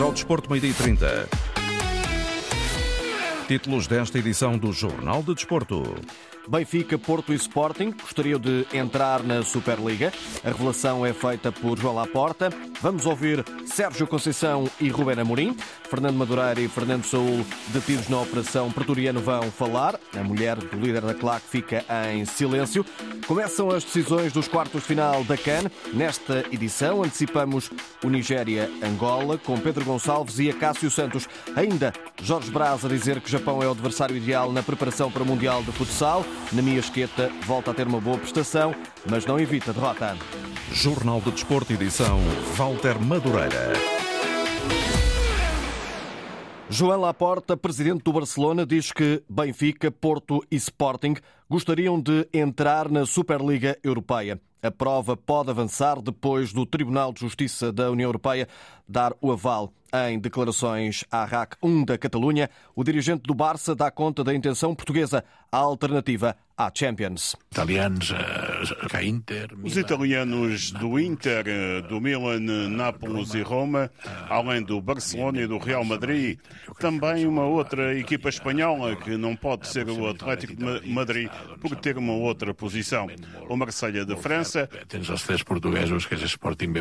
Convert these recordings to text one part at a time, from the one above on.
Ao Desporto Meio-Dia 30. Títulos desta edição do Jornal de Desporto. Benfica, Porto e Sporting gostariam de entrar na Superliga. A revelação é feita por João Laporta. Vamos ouvir Sérgio Conceição e Rubén Amorim. Fernando Madureira e Fernando Saúl, detidos na Operação Pretoriano, vão falar. A mulher do líder da CLAC fica em silêncio. Começam as decisões dos quartos de final da CAN. Nesta edição, antecipamos o Nigéria-Angola, com Pedro Gonçalves e Acácio Santos. Ainda Jorge Braz a dizer que o Japão é o adversário ideal na preparação para o Mundial de Futsal. Na minha esqueta, volta a ter uma boa prestação, mas não evita derrota. Jornal de Desporto, edição Walter Madureira. João Laporta, presidente do Barcelona, diz que Benfica, Porto e Sporting gostariam de entrar na Superliga Europeia. A prova pode avançar depois do Tribunal de Justiça da União Europeia dar o aval. Em declarações à RAC 1 da Catalunha, o dirigente do Barça dá conta da intenção portuguesa, a alternativa à Champions. Italianos, Inter, Os italianos do Inter, eh, do Milan, Nápoles e Roma, além do Barcelona e do Real Madrid, também uma outra equipa espanhola que não pode ser o Atlético de Madrid por ter uma outra posição. O Marselha de França. Os três portugueses, que é Sporting,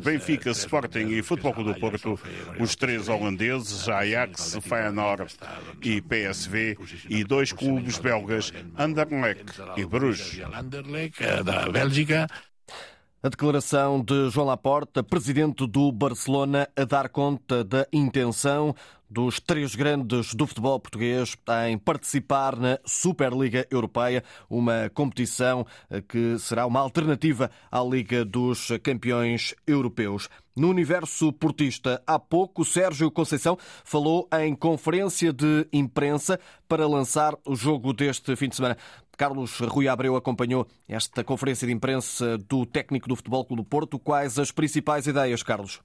Benfica Benfica, Sporting e Futebol do Porto. Os três holandeses, Ajax, Feyenoord e PSV. E dois clubes belgas, Anderlecht e Bruges. Anderlecht, da Bélgica. A declaração de João Laporta, presidente do Barcelona, a dar conta da intenção dos três grandes do futebol português em participar na Superliga Europeia, uma competição que será uma alternativa à Liga dos Campeões Europeus. No universo portista, há pouco, Sérgio Conceição falou em conferência de imprensa para lançar o jogo deste fim de semana. Carlos Rui Abreu acompanhou esta conferência de imprensa do técnico do Futebol Clube do Porto. Quais as principais ideias, Carlos?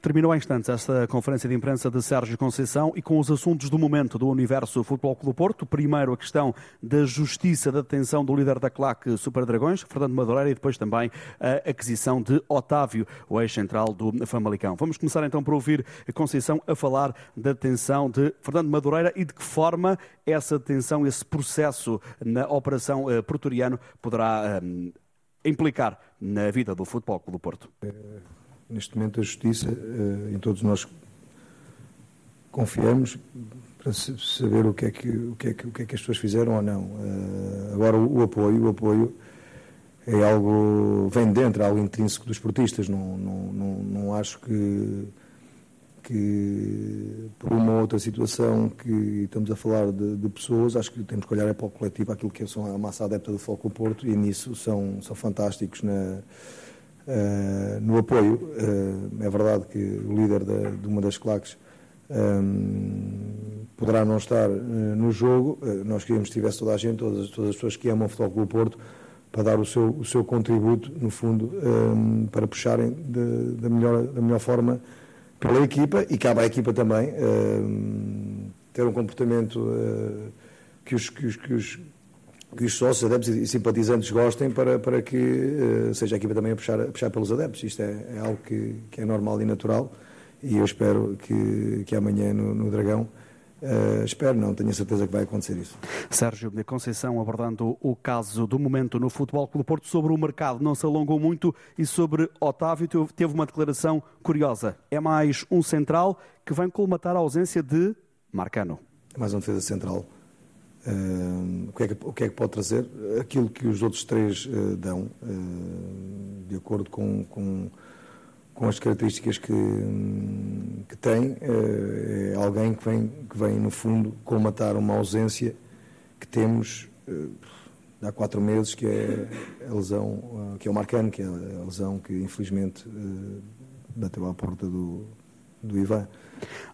Terminou há instantes esta conferência de imprensa de Sérgio Conceição e com os assuntos do momento do universo Futebol Clube do Porto. Primeiro, a questão da justiça da detenção do líder da claque Super Dragões, Fernando Madureira, e depois também a aquisição de Otávio, o ex-central do Famalicão. Vamos começar então por ouvir Conceição a falar da detenção de Fernando Madureira e de que forma essa detenção, esse processo na Operação eh, Pretoriano poderá um, implicar na vida do Futebol Clube do Porto. Neste momento, a Justiça, em todos nós confiamos para saber o que é que, o que, é que, o que, é que as pessoas fizeram ou não. Agora, o, apoio, o apoio é algo, vem dentro, é algo intrínseco dos esportistas. Não, não, não, não acho que, que por uma outra situação que estamos a falar de, de, pessoas, acho que temos que olhar é para o coletivo, aquilo que são a massa adepta do Foco Porto e nisso são, são fantásticos na Uh, no apoio. Uh, é verdade que o líder de uma das claques um, poderá não estar uh, no jogo. nós queríamos que tivesse toda a gente, todas, todas as pessoas que amam o Futebol Clube Porto, para dar o seu, o seu contributo, no fundo, um, para puxarem de, da, melhor, da melhor forma pela equipa e cabe à equipa também ter um comportamento que os, que os, que os que os sócios, adeptos e simpatizantes gostem para, para que uh, seja a equipa também a puxar, a puxar pelos adeptos. Isto é, é algo que, que, é normal e natural e eu espero que, que amanhã no, no Dragão Uh, espero, não, tenho certeza que vai acontecer isso. Sérgio de Conceição abordando o caso do momento no Futebol Clube Porto sobre o mercado, não se alongou muito e sobre Otávio teve uma declaração curiosa. É mais um central que vem colmatar a ausência de Marcano. É mais um defesa central O, que é que, o, que é que, pode trazer? Aquilo que os outros três uh, dão, uh, de acordo com, com, com, as características que, um, que tem, é alguém que vem, que vem, no fundo, colmatar uma ausência que temos há quatro meses, que é a lesão, que é o Marcano, que é a lesão que infelizmente bateu à porta do, do Ivan.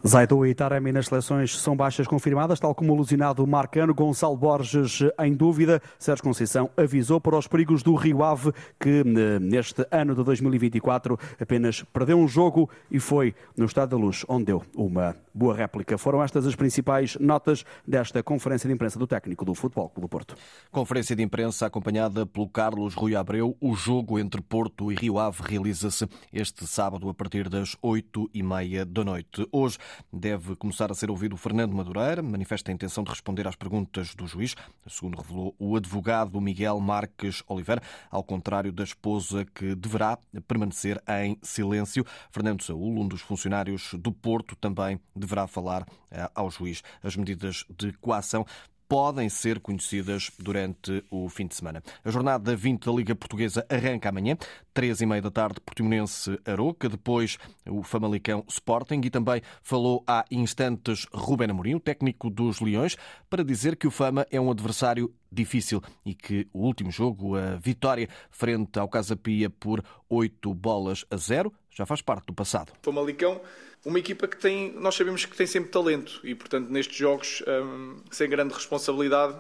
Zaidu e Taremi nas seleções são baixas confirmadas, tal como o alucinado Marcano, Gonçalo Borges em dúvida. Sérgio Conceição avisou para os perigos do Rio Ave, que eh, neste ano de 2024 apenas perdeu um jogo e foi no Estado da Luz, onde deu uma boa réplica. Foram estas as principais notas desta conferência de imprensa do técnico do Futebol Clube do Porto. Conferência de imprensa acompanhada pelo Carlos Rui Abreu. O jogo entre Porto e Rio Ave realiza-se este sábado a partir das oito e meia da noite. Hoje deve começar a ser ouvido Fernando Madureira, manifesta a intenção de responder às perguntas do juiz, segundo revelou o advogado Miguel Marques Oliveira, ao contrário da esposa que deverá permanecer em silêncio. Fernando Saúl, um dos funcionários do Porto, também deverá falar eh, ao juiz. As medidas de coação podem ser conhecidas durante o fim de semana. A jornada 20 da Liga Portuguesa arranca amanhã, três e meia da tarde, Portimonense Aroca, depois o Famalicão Sporting e também falou há instantes Ruben Amorim, o técnico dos Leões, para dizer que o Fama é um adversário difícil e que o último jogo, a vitória frente ao Casa Pia por 8 bolas a 0, já faz parte do passado. Famalicão uma equipa que tem, nós sabemos que tem sempre talento e, portanto, nestes jogos, um, sem grande responsabilidade,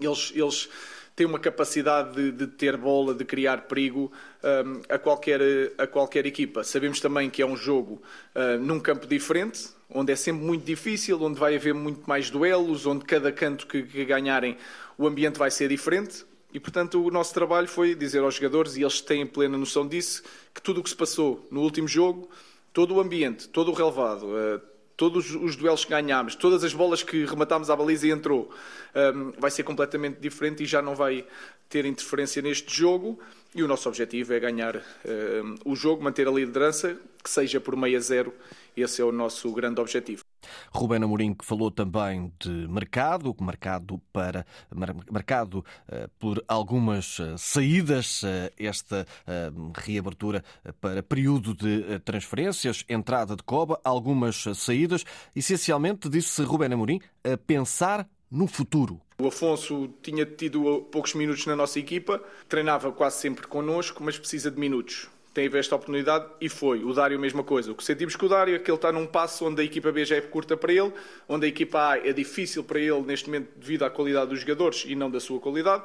eles, eles têm uma capacidade de, de ter bola, de criar perigo um, a, qualquer, a qualquer equipa. Sabemos também que é um jogo uh, num campo diferente, onde é sempre muito difícil, onde vai haver muito mais duelos, onde cada canto que, que ganharem o ambiente vai ser diferente. E, portanto, o nosso trabalho foi dizer aos jogadores, e eles têm plena noção disso, que tudo o que se passou no último jogo todo o ambiente, todo o relevado, uh, todos os duelos que ganhámos, todas as bolas que rematámos à baliza e entrou, ehm, vai ser completamente diferente e já não vai ter interferência neste jogo. E o nosso objetivo é ganhar ehm, o jogo, manter a liderança, que seja por meio a zero. Esse é o nosso grande objetivo. Ruben Amorim que falou também de mercado, mercado para mercado uh, por algumas uh, saídas, uh, esta reabertura para período de transferências, entrada de Coba, algumas saídas, essencialmente disse Ruben Amorim a pensar no futuro. O Afonso tinha tido poucos minutos na nossa equipa, treinava quase sempre connosco, mas precisa de minutos teve esta oportunidade e foi. O Dário, a mesma coisa. O que sentimos com o Dário é que ele está num passo onde a equipa B já é curta para ele, onde a equipa A é difícil para ele neste momento devido à qualidade dos jogadores e não da sua qualidade,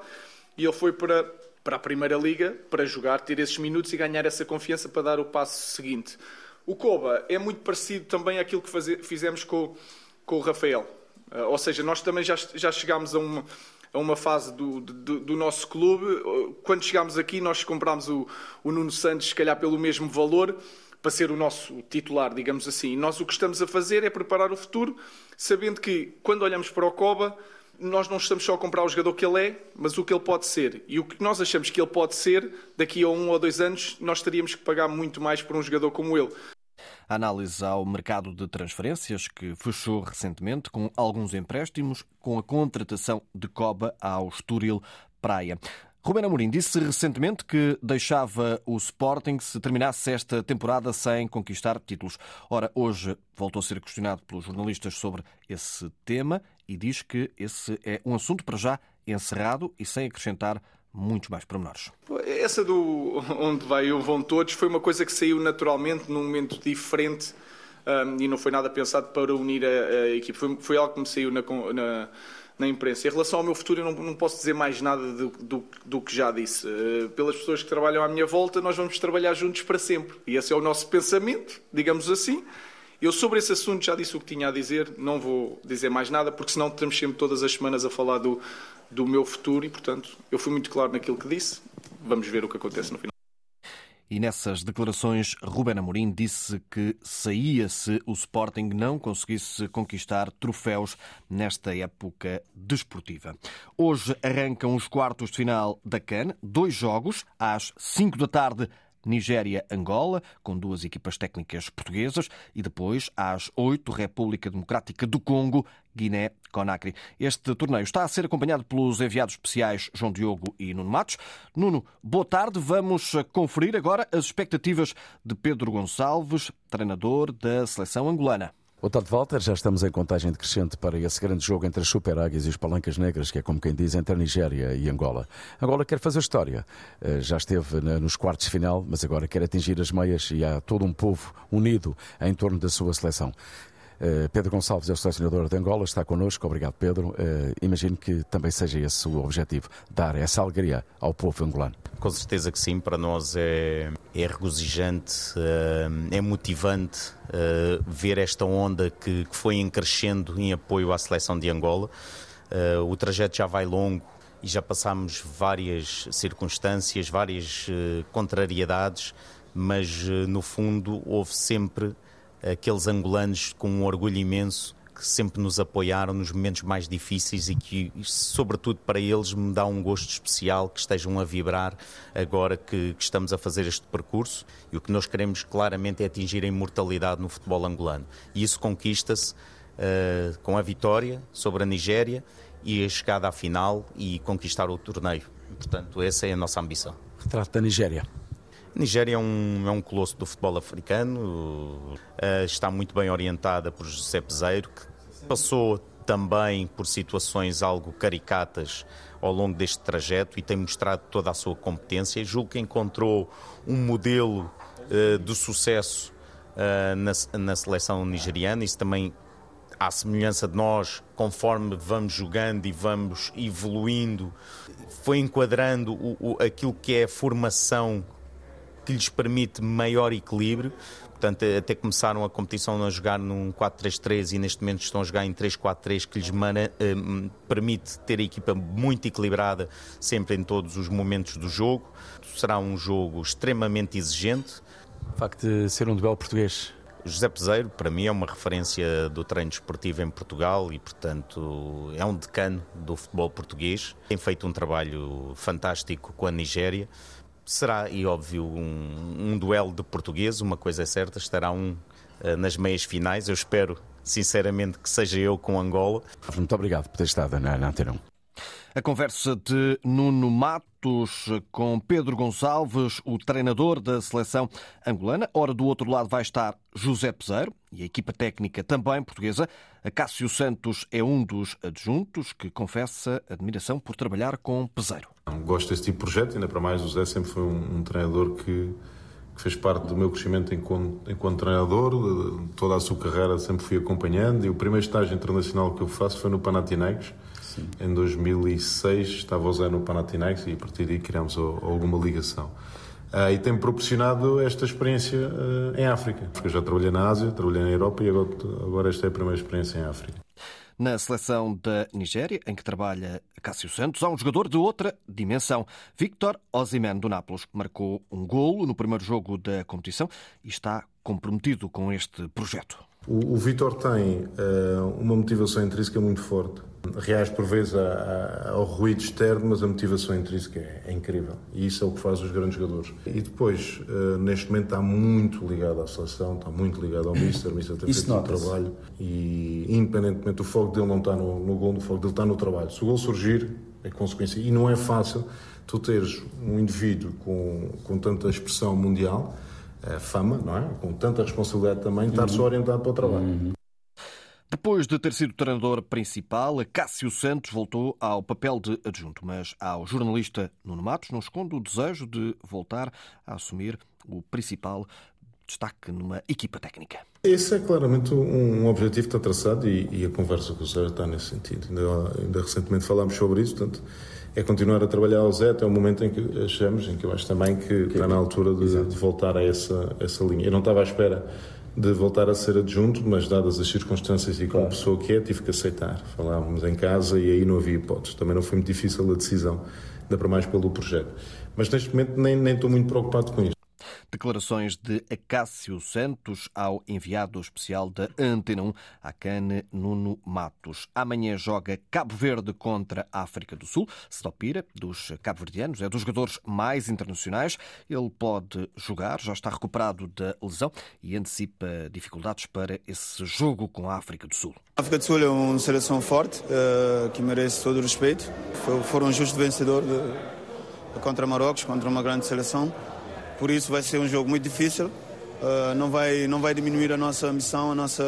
e ele foi para, para a Primeira Liga para jogar, ter esses minutos e ganhar essa confiança para dar o passo seguinte. O Koba é muito parecido também àquilo que fizemos com, com o Rafael. Uh, ou seja, nós também já, já chegámos a uma a uma fase do, do, do, nosso clube. Quando chegámos aqui, nós comprámos o, o Nuno Santos, se calhar pelo mesmo valor, para ser o nosso titular, digamos assim. E nós o que estamos a fazer é preparar o futuro, sabendo que quando olhamos para o Coba, nós não estamos só a comprar o jogador que ele é, mas o que ele pode ser. E o que nós achamos que ele pode ser, daqui a um ou dois anos, nós teríamos que pagar muito mais por um jogador como ele análise ao mercado de transferências, que fechou recentemente com alguns empréstimos, com a contratação de Coba ao Estoril Praia. Ruben Amorim disse recentemente que deixava o Sporting se terminasse esta temporada sem conquistar títulos. Ora, hoje voltou a ser questionado pelos jornalistas sobre esse tema e diz que esse é um assunto para já encerrado e sem acrescentar muitos mais pormenores. Essa do onde vai ou vão todos foi uma coisa que saiu naturalmente num momento diferente um, e não foi nada pensado para unir a, a equipe. Foi, foi, algo que me saiu na, na, na, imprensa. Em relação ao meu futuro, eu não, não posso dizer mais nada do, do, do que já disse. Uh, pelas pessoas que trabalham à minha volta, nós vamos trabalhar juntos para sempre. E esse é o nosso pensamento, digamos assim. Eu sobre esse assunto já disse o que tinha a dizer, não vou dizer mais nada, porque senão estamos sempre todas as semanas a falar do, do meu futuro e, portanto, eu fui muito claro naquilo que disse. Vamos ver o que acontece no final. E nessas declarações, Ruben Amorim disse que saía se o Sporting não conseguisse conquistar troféus nesta época desportiva. Hoje arrancam os quartos de final da CAN, dois jogos, às 5 da tarde Nigéria-Angola, com duas equipas técnicas portuguesas, e depois, às 8, República Democrática do Congo, Guiné-Conakry. Este torneio está a ser acompanhado pelos enviados especiais João Diogo e Nuno Matos. Nuno, boa tarde. Vamos conferir agora as expectativas de Pedro Gonçalves, treinador da seleção angolana. O Tato Walter, já estamos em contagem decrescente para esse grande jogo entre as Super Águias e os Palancas Negras, que é como quem diz, entre a Nigéria e Angola. Angola quer fazer história. Eh, já esteve nos quartos de final, mas agora quer atingir as meias e há todo um povo unido em torno da sua seleção. Eh, Pedro Gonçalves é o selecionador de Angola, está connosco. Obrigado, Pedro. Eh, imagino que também seja esse o objetivo, dar essa alegria ao povo angolano. Com certeza que sim, para nós é, é regozijante, eh, é motivante ver esta onda que, foi crescendo em apoio à seleção de Angola. O trajeto já vai longo e já passamos várias circunstâncias, várias contrariedades, mas no fundo houve sempre aqueles angolanos com um orgulho imenso que sempre nos apoiaram nos momentos mais difíceis e que, sobretudo para eles, me dá um gosto especial que estejam a vibrar agora que, que, estamos a fazer este percurso. E o que nós queremos claramente é atingir a imortalidade no futebol angolano. E isso conquista-se uh, com a vitória sobre a Nigéria e a chegada à final e conquistar o torneio. Portanto, essa é a nossa ambição. Retrato da Nigéria. Nigéria é um, é um colosso do futebol africano, uh, está muito bem orientada por José Peseiro, que passou também por situações algo caricatas ao longo deste trajeto e tem mostrado toda a sua competência. Julgo que encontrou um modelo uh, de sucesso uh, na, na seleção nigeriana. Isso também à semelhança de nós, conforme vamos jogando e vamos evoluindo, foi enquadrando o, o, aquilo que é a formação que lhes permite maior equilíbrio. Portanto, até começaram a competição a jogar num 4-3-3 e neste momento estão a jogar em 3-4-3, que lhes eh, permite ter a equipa muito equilibrada sempre em todos os momentos do jogo. Será um jogo extremamente exigente. O facto de ser um duelo português José Peseiro, para mim, é uma referência do treino desportivo em Portugal e, portanto, é um decano do futebol português. Tem feito um trabalho fantástico com a Nigéria será, e óbvio, um, um duelo de português, uma coisa é certa, estará um uh, nas meias finais. Eu espero, sinceramente, que seja eu com Angola. Muito obrigado por ter estado na, na Antena 1. A conversa de Nuno Matos com Pedro Gonçalves, o treinador da seleção angolana. Ora, do outro lado vai estar José Peseiro e a equipa técnica também portuguesa. Cássio Santos é um dos adjuntos que confessa admiração por trabalhar com Peseiro. Gosto desse tipo de projeto, ainda para mais o José sempre foi um, um treinador que, que, fez parte do meu crescimento enquanto, enquanto treinador. Toda a sua carreira sempre fui acompanhando e o primeiro estágio internacional que eu faço foi no Panathinaikos Sim. Em 2006 estava o Zé no Panathinaikos e a partir daí criámos alguma ligação. Uh, e tem-me proporcionado esta experiência uh, em África. Porque eu já trabalhei na Ásia, trabalhei na Europa e agora, agora esta é a primeira experiência em África. Na seleção da Nigéria, em que trabalha Cássio Santos, há um jogador de outra dimensão. Victor Osimhen, do Nápoles, marcou um golo no primeiro jogo da competição e está comprometido com este projeto. O, o Vitor tem uh, uma motivação intrínseca muito forte. Reage por vezes a, a, ao ruído externo, mas a motivação intrínseca é, é, incrível. E isso é o que faz os grandes jogadores. E depois, uh, neste momento, está muito ligado à seleção, está muito ligado ao Mister. O Mister tem feito um trabalho. E, independentemente, o foco dele não está no, no gol, o foco dele está no trabalho. Se o gol surgir, é consequência. E não é fácil tu teres um indivíduo com, com tanta expressão mundial fama, não é? Com tanta responsabilidade também, estar só orientado para o trabalho. Uhum. Depois de ter sido treinador principal, Cássio Santos voltou ao papel de adjunto, mas ao jornalista Nuno Matos não esconde o desejo de voltar a assumir o principal destaque numa equipa técnica. Esse é claramente um objetivo que está traçado e, e a conversa com o Sérgio está nesse sentido. Ainda, ainda recentemente falámos sobre isso, portanto, é continuar a trabalhar ao Zé até o momento em que achamos, em que eu acho também que, que está na altura de, de, voltar a essa, essa linha. Eu não estava à espera de voltar a ser adjunto, mas dadas as circunstâncias e como claro. pessoa que é, tive que aceitar. Falávamos em casa e aí não havia hipótese. Também não foi muito difícil a decisão, ainda para mais pelo projeto. Mas neste momento nem, nem estou muito preocupado com isso. Declarações de Acácio Santos ao enviado especial da Antena 1, Cane Nuno Matos. Amanhã joga Cabo Verde contra a África do Sul. Stopira, dos cabo-verdianos, é dos jogadores mais internacionais. Ele pode jogar, já está recuperado da lesão e antecipa dificuldades para esse jogo com a África do Sul. A África do Sul é uma seleção forte, uh, que merece todo o respeito. Foram um justo vencedor contra Marrocos, contra uma grande seleção. Por isso vai ser um jogo muito difícil. Uh, não, vai, não vai diminuir a nossa missão, a nossa,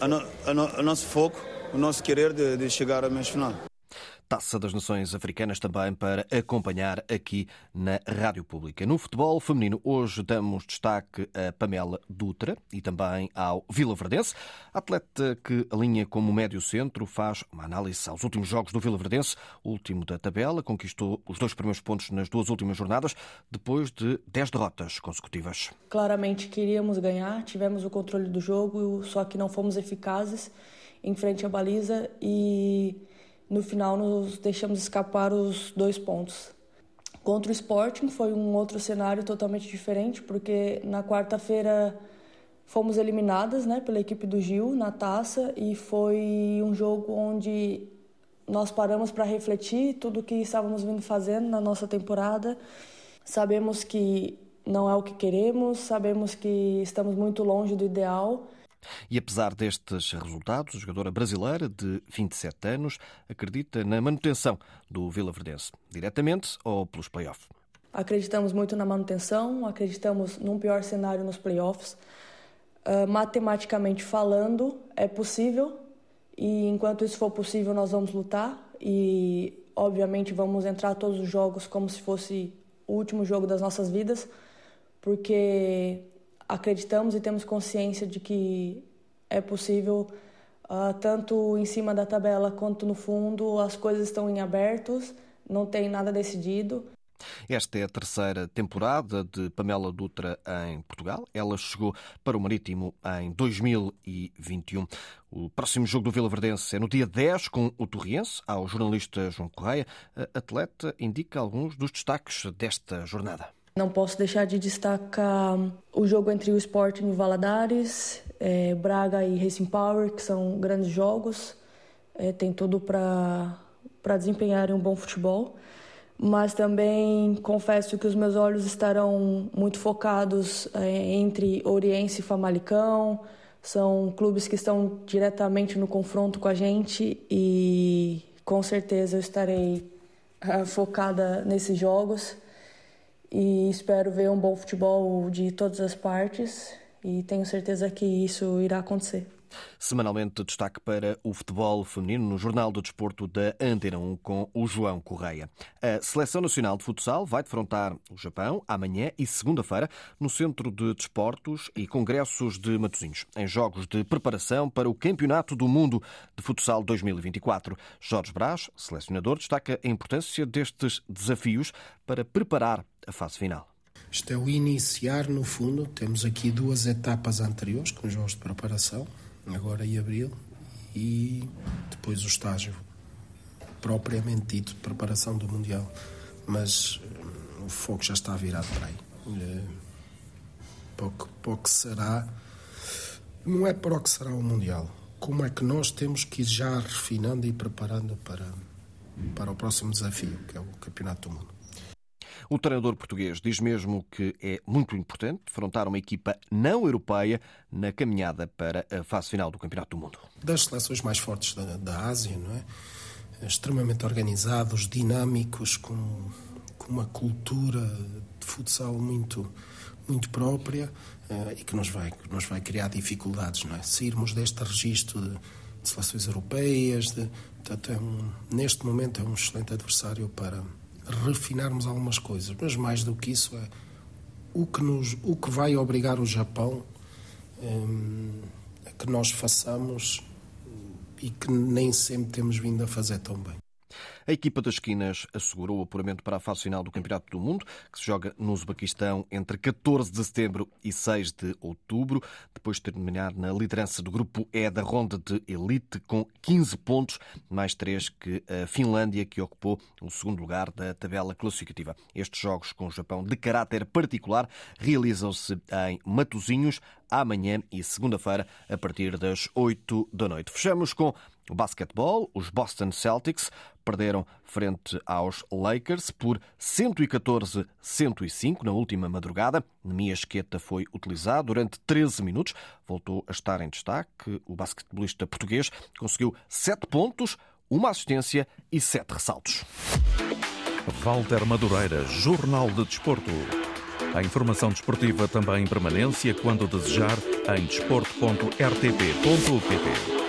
a, no, a, no, nosso foco, o nosso querer de, de chegar à mês final. Taça das Nações Africanas também para acompanhar aqui na Rádio Pública. No futebol feminino, hoje damos destaque a Pamela Dutra e também ao Vila Verdense, atleta que alinha como médio centro, faz uma análise aos últimos jogos do Vila Verdense, último da tabela, conquistou os dois primeiros pontos nas duas últimas jornadas, depois de dez derrotas consecutivas. Claramente queríamos ganhar, tivemos o controle do jogo, só que não fomos eficazes em frente à baliza e no final nos deixamos escapar os dois pontos. Contra o Sporting foi um outro cenário totalmente diferente, porque na quarta-feira fomos eliminadas né, pela equipe do Gil na taça e foi um jogo onde nós paramos para refletir tudo o que estávamos vindo fazendo na nossa temporada. Sabemos que não é o que queremos, sabemos que estamos muito longe do ideal e apesar destes resultados, a jogadora brasileira de 27 anos acredita na manutenção do Vila Verdense, diretamente ou pelos playoffs. Acreditamos muito na manutenção, acreditamos num pior cenário nos playoffs. Uh, matematicamente falando, é possível e enquanto isso for possível, nós vamos lutar e, obviamente, vamos entrar todos os jogos como se fosse o último jogo das nossas vidas, porque acreditamos e temos consciência de que é possível, uh, tanto em cima da tabela quanto no fundo, as coisas estão em abertos, não tem nada decidido. Esta é a terceira temporada de Pamela Dutra em Portugal. Ela chegou para o Marítimo em 2021. O próximo jogo do Vila Verdense é no dia 10 com o Torriense. Ao jornalista João Correia, a atleta indica alguns dos destaques desta jornada. Não posso deixar de destacar o jogo entre o Sporting e o Valadares, é, Braga e Racing Power, que são grandes jogos, é, tem tudo para desempenharem um bom futebol. Mas também confesso que os meus olhos estarão muito focados é, entre Oriense e Famalicão. São clubes que estão diretamente no confronto com a gente e com certeza eu estarei é, focada nesses jogos e espero ver um bom futebol de todas as partes e tenho certeza que isso irá acontecer. Semanalmente, destaque para o futebol feminino no Jornal do Desporto da Antena 1 com o João Correia. A Seleção Nacional de Futsal vai defrontar o Japão amanhã e segunda-feira no Centro de Desportos e Congressos de Matosinhos, em jogos de preparação para o Campeonato do Mundo de Futsal 2024. Jorge Brás, selecionador, destaca a importância destes desafios para preparar a fase final. Isto é o iniciar, no fundo. Temos aqui duas etapas anteriores, com os jogos de preparação, agora em abril, e depois o estágio propriamente dito preparação do Mundial. Mas hum, o foco já está virado para aí. É, para, o que, para o que será. Não é para o que será o Mundial. Como é que nós temos que ir já refinando e preparando para, para o próximo desafio, que é o Campeonato do Mundo. O treinador português diz mesmo que é muito importante defrontar uma equipa não europeia na caminhada para a fase final do Campeonato do Mundo. Das seleções mais fortes da, da Ásia, não é? extremamente organizados, dinâmicos, com, com uma cultura de futsal muito, muito própria uh, e que nos vai, nos vai criar dificuldades, não é? Sairmos deste registro de, de seleções europeias, de, portanto, é um, neste momento é um excelente adversário para, refinarmos algumas coisas, mas mais do que isso é o que, nos, o que vai obrigar o Japão hum, a que nós façamos e que nem sempre temos vindo a fazer tão bem. A equipa das esquinas assegurou o apuramento para a fase final do Campeonato do Mundo, que se joga no Uzbequistão entre 14 de setembro e 6 de outubro, depois de terminar na liderança do grupo E da ronda de elite com 15 pontos, mais 3 que a Finlândia, que ocupou o segundo lugar da tabela classificativa. Estes jogos com o Japão de caráter particular realizam-se em Matozinhos amanhã e segunda-feira a partir das 8 da noite. Fechamos com o basquetebol, os Boston Celtics perderam frente aos Lakers por 114-105 na última madrugada. Nemia Esqueta foi utilizado durante 13 minutos. Voltou a estar em destaque. O basquetebolista português conseguiu 7 pontos, uma assistência e 7 ressaltos. Walter Madureira, Jornal de Desporto. A informação desportiva também em permanência quando desejar em desporto.rtp.pt.